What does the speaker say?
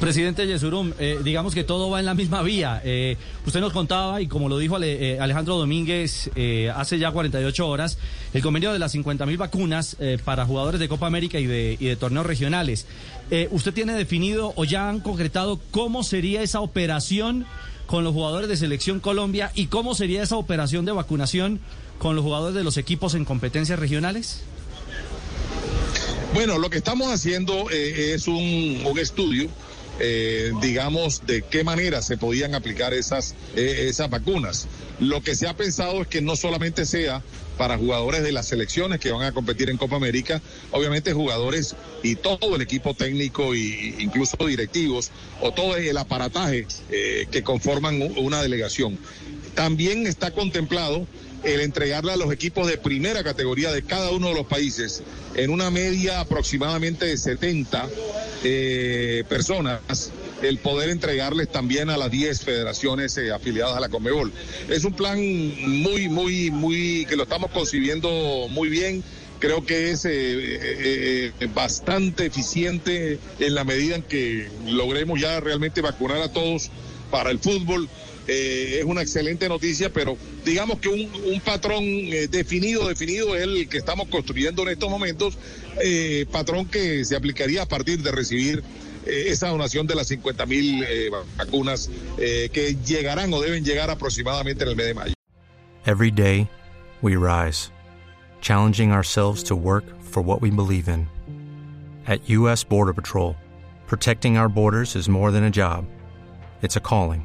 Presidente Yesurum, eh, digamos que todo va en la misma vía. Eh, usted nos contaba, y como lo dijo eh, Alejandro Domínguez hace ya 48 horas, el convenio de las 50 mil vacunas para jugadores de Copa América y de, y de torneos regionales. ¿Usted tiene definido o ya han concretado cómo sería esa operación con los jugadores de Selección Colombia y cómo sería esa operación de vacunación con los jugadores de los equipos en competencias regionales? Bueno, lo que estamos haciendo es un estudio, eh, digamos, de qué manera se podían aplicar esas, eh, esas vacunas. Lo que se ha pensado es que no solamente sea para jugadores de las selecciones que van a competir en Copa América, obviamente jugadores y todo el equipo técnico e incluso directivos o todo el aparataje eh, que conforman una delegación. También está contemplado el entregarle a los equipos de primera categoría de cada uno de los países en una media aproximadamente de 70 eh, personas el poder entregarles también a las 10 federaciones eh, afiliadas a la Conmebol. Es un plan muy, muy, muy, que lo estamos concibiendo muy bien. Creo que es eh, bastante eficiente en la medida en que logremos ya realmente vacunar a todos para el fútbol. Eh, es una excelente noticia, pero digamos que un, un patrón eh, definido, definido es el que estamos construyendo en estos momentos, eh, patrón que se aplicaría a partir de recibir eh, esa donación de las 50 mil vacunas que llegarán o deben llegar aproximadamente en el mes de mayo. Every day, we rise, challenging ourselves to work for what we believe in. At U.S. Border Patrol, protecting our borders is more than a job, it's a calling.